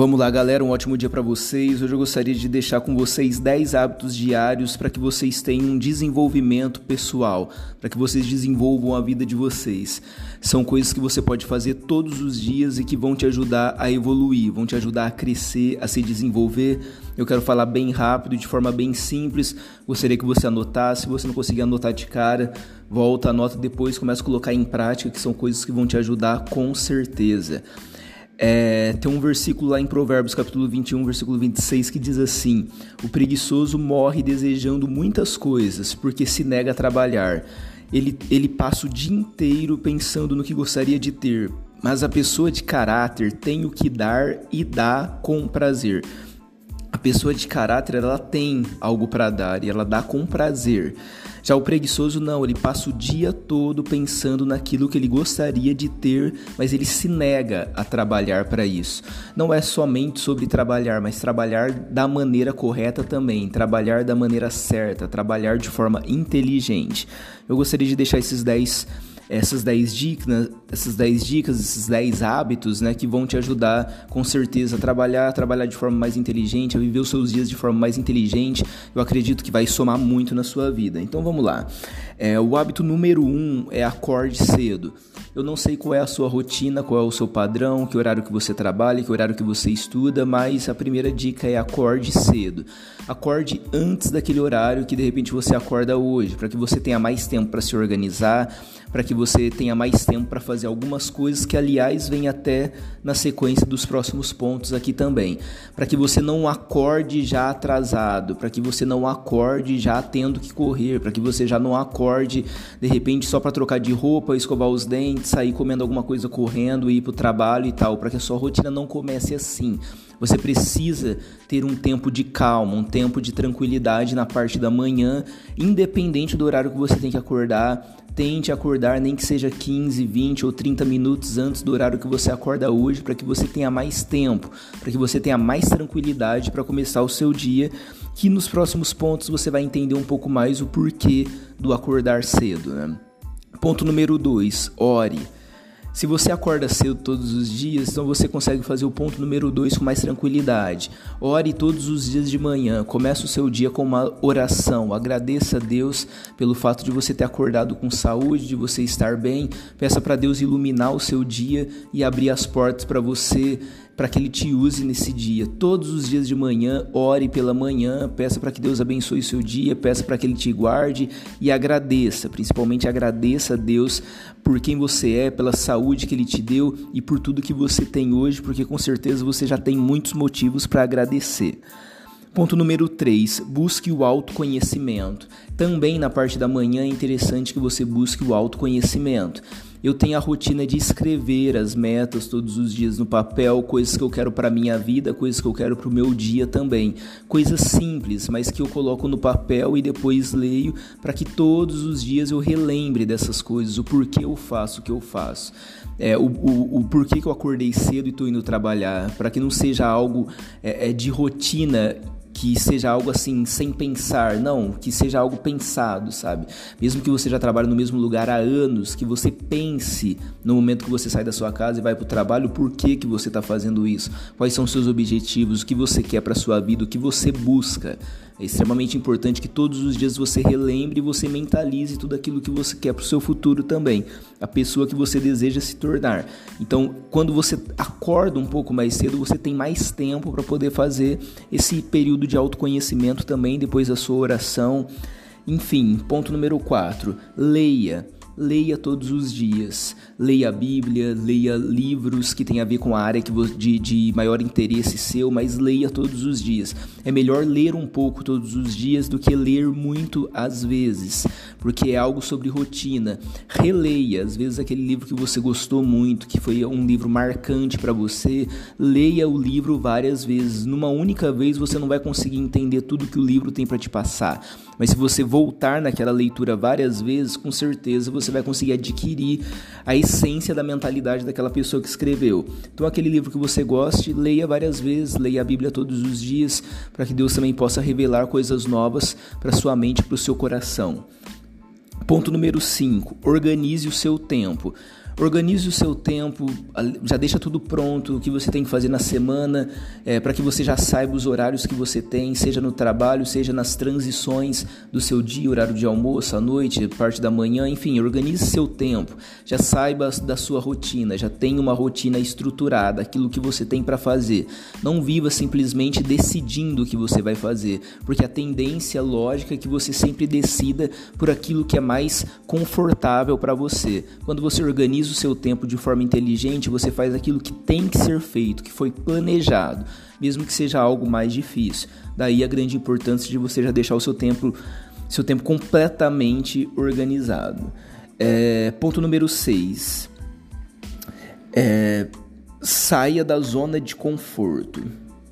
Vamos lá, galera, um ótimo dia para vocês. Hoje eu gostaria de deixar com vocês 10 hábitos diários para que vocês tenham um desenvolvimento pessoal, para que vocês desenvolvam a vida de vocês. São coisas que você pode fazer todos os dias e que vão te ajudar a evoluir, vão te ajudar a crescer, a se desenvolver. Eu quero falar bem rápido, de forma bem simples. Gostaria que você anotasse. Se você não conseguir anotar de cara, volta, anota depois, começa a colocar em prática, que são coisas que vão te ajudar com certeza. É, tem um versículo lá em Provérbios, capítulo 21, versículo 26, que diz assim: O preguiçoso morre desejando muitas coisas, porque se nega a trabalhar. Ele, ele passa o dia inteiro pensando no que gostaria de ter, mas a pessoa de caráter tem o que dar e dá com prazer. A pessoa de caráter, ela tem algo para dar e ela dá com prazer. Já o preguiçoso não, ele passa o dia todo pensando naquilo que ele gostaria de ter, mas ele se nega a trabalhar para isso. Não é somente sobre trabalhar, mas trabalhar da maneira correta também, trabalhar da maneira certa, trabalhar de forma inteligente. Eu gostaria de deixar esses 10 essas 10 dicas, essas 10 dicas, esses 10 hábitos, né, que vão te ajudar com certeza a trabalhar, a trabalhar de forma mais inteligente, a viver os seus dias de forma mais inteligente. Eu acredito que vai somar muito na sua vida. Então vamos lá. É, o hábito número 1 um é acorde cedo. Eu não sei qual é a sua rotina, qual é o seu padrão, que horário que você trabalha, que horário que você estuda, mas a primeira dica é acorde cedo. Acorde antes daquele horário que de repente você acorda hoje, para que você tenha mais tempo para se organizar, para que você tenha mais tempo para fazer algumas coisas que, aliás, vem até na sequência dos próximos pontos aqui também. Para que você não acorde já atrasado, para que você não acorde já tendo que correr, para que você já não acorde de repente só para trocar de roupa, escovar os dentes, sair comendo alguma coisa correndo, ir para o trabalho e tal, para que a sua rotina não comece assim. Você precisa ter um tempo de calma, um tempo de tranquilidade na parte da manhã, independente do horário que você tem que acordar. Tente acordar nem que seja 15, 20 ou 30 minutos antes do horário que você acorda hoje, para que você tenha mais tempo, para que você tenha mais tranquilidade para começar o seu dia. Que nos próximos pontos você vai entender um pouco mais o porquê do acordar cedo. Né? Ponto número 2: ore. Se você acorda cedo todos os dias, então você consegue fazer o ponto número 2 com mais tranquilidade. Ore todos os dias de manhã, comece o seu dia com uma oração. Agradeça a Deus pelo fato de você ter acordado com saúde, de você estar bem. Peça para Deus iluminar o seu dia e abrir as portas para você para que Ele te use nesse dia. Todos os dias de manhã, ore pela manhã, peça para que Deus abençoe o seu dia, peça para que Ele te guarde e agradeça, principalmente agradeça a Deus por quem você é, pela saúde que Ele te deu e por tudo que você tem hoje, porque com certeza você já tem muitos motivos para agradecer. Ponto número 3, busque o autoconhecimento. Também na parte da manhã é interessante que você busque o autoconhecimento. Eu tenho a rotina de escrever as metas todos os dias no papel, coisas que eu quero para minha vida, coisas que eu quero para o meu dia também. Coisas simples, mas que eu coloco no papel e depois leio para que todos os dias eu relembre dessas coisas, o porquê eu faço o que eu faço. É, o, o, o porquê que eu acordei cedo e estou indo trabalhar, para que não seja algo é, é de rotina que seja algo assim sem pensar, não, que seja algo pensado, sabe? Mesmo que você já trabalhe no mesmo lugar há anos, que você pense no momento que você sai da sua casa e vai para o trabalho, por que que você está fazendo isso? Quais são os seus objetivos? O que você quer para sua vida? O que você busca? É extremamente importante que todos os dias você relembre e você mentalize tudo aquilo que você quer para o seu futuro também, a pessoa que você deseja se tornar. Então, quando você acorda um pouco mais cedo, você tem mais tempo para poder fazer esse período de autoconhecimento também depois da sua oração. Enfim, ponto número 4, leia leia todos os dias. Leia a Bíblia, leia livros que tem a ver com a área que de, de maior interesse seu, mas leia todos os dias. É melhor ler um pouco todos os dias do que ler muito às vezes, porque é algo sobre rotina. Releia, às vezes, aquele livro que você gostou muito, que foi um livro marcante para você. Leia o livro várias vezes. Numa única vez você não vai conseguir entender tudo que o livro tem para te passar, mas se você voltar naquela leitura várias vezes, com certeza você vai conseguir adquirir a essência da mentalidade daquela pessoa que escreveu. Então, aquele livro que você goste, leia várias vezes, leia a Bíblia todos os dias, para que Deus também possa revelar coisas novas para sua mente, para o seu coração. Ponto número 5: organize o seu tempo. Organize o seu tempo, já deixa tudo pronto, o que você tem que fazer na semana, é, para que você já saiba os horários que você tem, seja no trabalho, seja nas transições do seu dia, horário de almoço, à noite, parte da manhã, enfim, organize seu tempo, já saiba da sua rotina, já tenha uma rotina estruturada, aquilo que você tem para fazer. Não viva simplesmente decidindo o que você vai fazer, porque a tendência lógica é que você sempre decida por aquilo que é mais confortável para você. Quando você organiza o seu tempo de forma inteligente, você faz aquilo que tem que ser feito, que foi planejado, mesmo que seja algo mais difícil. Daí a grande importância de você já deixar o seu tempo, seu tempo completamente organizado. É, ponto número 6. É, saia da zona de conforto.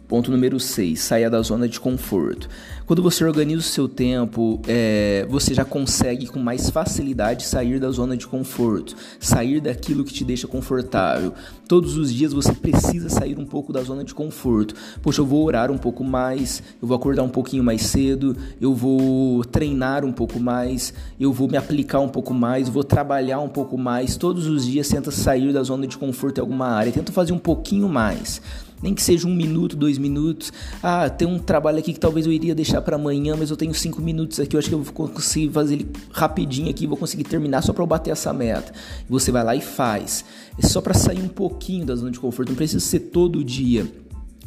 Ponto número 6, saia da zona de conforto. Quando você organiza o seu tempo, é, você já consegue com mais facilidade sair da zona de conforto, sair daquilo que te deixa confortável. Todos os dias você precisa sair um pouco da zona de conforto. Poxa, eu vou orar um pouco mais, eu vou acordar um pouquinho mais cedo, eu vou treinar um pouco mais, eu vou me aplicar um pouco mais, vou trabalhar um pouco mais. Todos os dias tenta sair da zona de conforto em alguma área, tenta fazer um pouquinho mais nem que seja um minuto, dois minutos. Ah, tem um trabalho aqui que talvez eu iria deixar para amanhã, mas eu tenho cinco minutos aqui, eu acho que eu vou conseguir fazer ele rapidinho aqui, vou conseguir terminar só para eu bater essa meta. Você vai lá e faz. É só para sair um pouquinho da zona de conforto, não precisa ser todo dia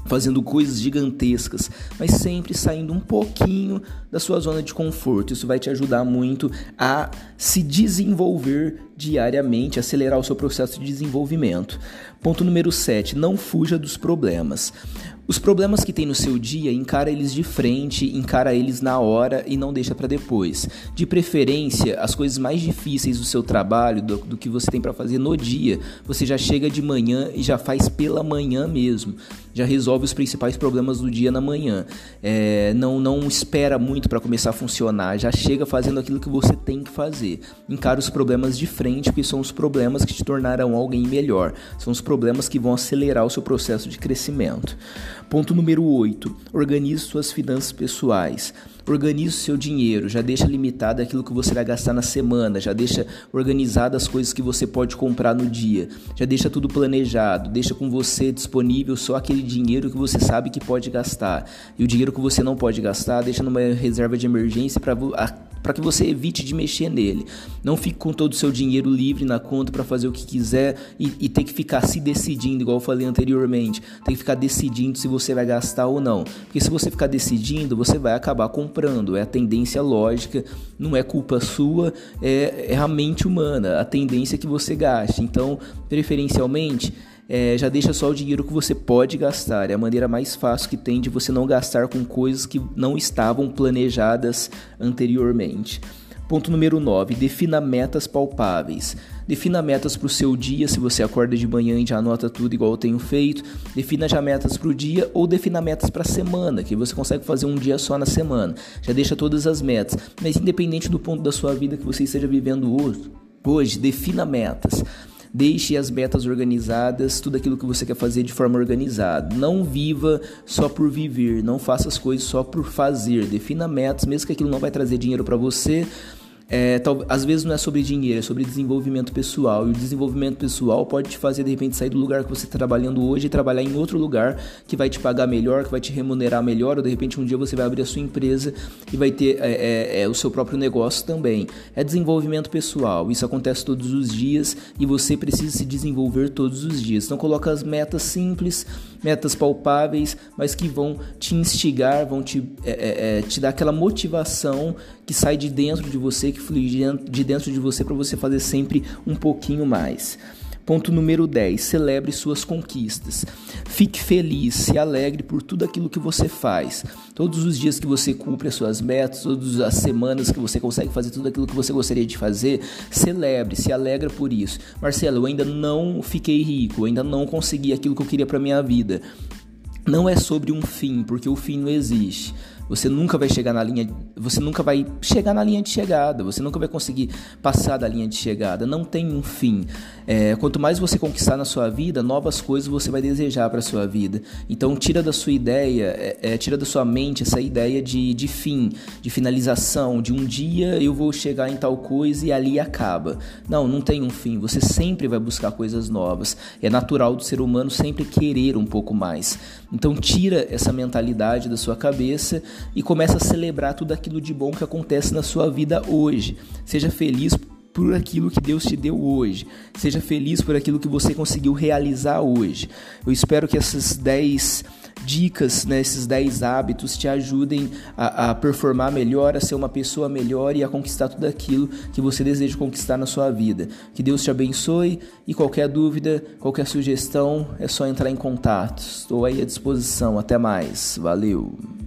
fazendo coisas gigantescas, mas sempre saindo um pouquinho da sua zona de conforto. Isso vai te ajudar muito a se desenvolver diariamente, acelerar o seu processo de desenvolvimento. Ponto número 7, não fuja dos problemas. Os problemas que tem no seu dia, encara eles de frente, encara eles na hora e não deixa para depois. De preferência, as coisas mais difíceis do seu trabalho, do, do que você tem para fazer no dia, você já chega de manhã e já faz pela manhã mesmo. Já resolve os principais problemas do dia na manhã. É, não, não espera muito para começar a funcionar, já chega fazendo aquilo que você tem que fazer. Encara os problemas de frente, porque são os problemas que te tornarão alguém melhor. São os problemas que vão acelerar o seu processo de crescimento. Ponto número 8. Organize suas finanças pessoais. Organize seu dinheiro, já deixa limitado aquilo que você vai gastar na semana, já deixa organizado as coisas que você pode comprar no dia, já deixa tudo planejado, deixa com você disponível só aquele dinheiro que você sabe que pode gastar. E o dinheiro que você não pode gastar, deixa numa reserva de emergência para para que você evite de mexer nele. Não fique com todo o seu dinheiro livre na conta para fazer o que quiser e, e ter que ficar se decidindo, igual eu falei anteriormente. Tem que ficar decidindo se você vai gastar ou não. Porque se você ficar decidindo, você vai acabar comprando. É a tendência lógica, não é culpa sua, é, é a mente humana, a tendência que você gaste. Então, preferencialmente, é, já deixa só o dinheiro que você pode gastar. É a maneira mais fácil que tem de você não gastar com coisas que não estavam planejadas anteriormente. Ponto número 9. Defina metas palpáveis. Defina metas para o seu dia, se você acorda de manhã e já anota tudo igual eu tenho feito. Defina já metas para o dia ou defina metas para a semana, que você consegue fazer um dia só na semana. Já deixa todas as metas. Mas independente do ponto da sua vida que você esteja vivendo hoje, hoje defina metas. Deixe as metas organizadas, tudo aquilo que você quer fazer de forma organizada. Não viva só por viver, não faça as coisas só por fazer. Defina metas, mesmo que aquilo não vai trazer dinheiro para você, é, tal, às vezes não é sobre dinheiro, é sobre desenvolvimento pessoal. E o desenvolvimento pessoal pode te fazer, de repente, sair do lugar que você está trabalhando hoje e trabalhar em outro lugar que vai te pagar melhor, que vai te remunerar melhor, ou de repente um dia você vai abrir a sua empresa e vai ter é, é, é, o seu próprio negócio também. É desenvolvimento pessoal. Isso acontece todos os dias e você precisa se desenvolver todos os dias. Então coloca as metas simples, metas palpáveis, mas que vão te instigar, vão te, é, é, te dar aquela motivação que sai de dentro de você, que flui de dentro de você para você fazer sempre um pouquinho mais. Ponto número 10. Celebre suas conquistas. Fique feliz, se alegre por tudo aquilo que você faz. Todos os dias que você cumpre as suas metas, todas as semanas que você consegue fazer tudo aquilo que você gostaria de fazer, celebre, se alegra por isso. Marcelo, eu ainda não fiquei rico, eu ainda não consegui aquilo que eu queria para minha vida. Não é sobre um fim, porque o fim não existe Você nunca vai chegar na linha, você nunca vai chegar na linha de chegada, você nunca vai conseguir passar da linha de chegada. Não tem um fim. É, quanto mais você conquistar na sua vida, novas coisas você vai desejar para sua vida. Então tira da sua ideia, é, é, tira da sua mente essa ideia de, de fim, de finalização, de um dia eu vou chegar em tal coisa e ali acaba. Não, não tem um fim. Você sempre vai buscar coisas novas. É natural do ser humano sempre querer um pouco mais. Então tira essa mentalidade da sua cabeça e começa a celebrar tudo aquilo de bom que acontece na sua vida hoje. Seja feliz por aquilo que Deus te deu hoje. Seja feliz por aquilo que você conseguiu realizar hoje. Eu espero que essas 10 dicas, né, esses 10 hábitos te ajudem a, a, performar melhor, a ser uma pessoa melhor e a conquistar tudo aquilo que você deseja conquistar na sua vida. Que Deus te abençoe e qualquer dúvida, qualquer sugestão, é só entrar em contato. Estou aí à disposição. Até mais. Valeu!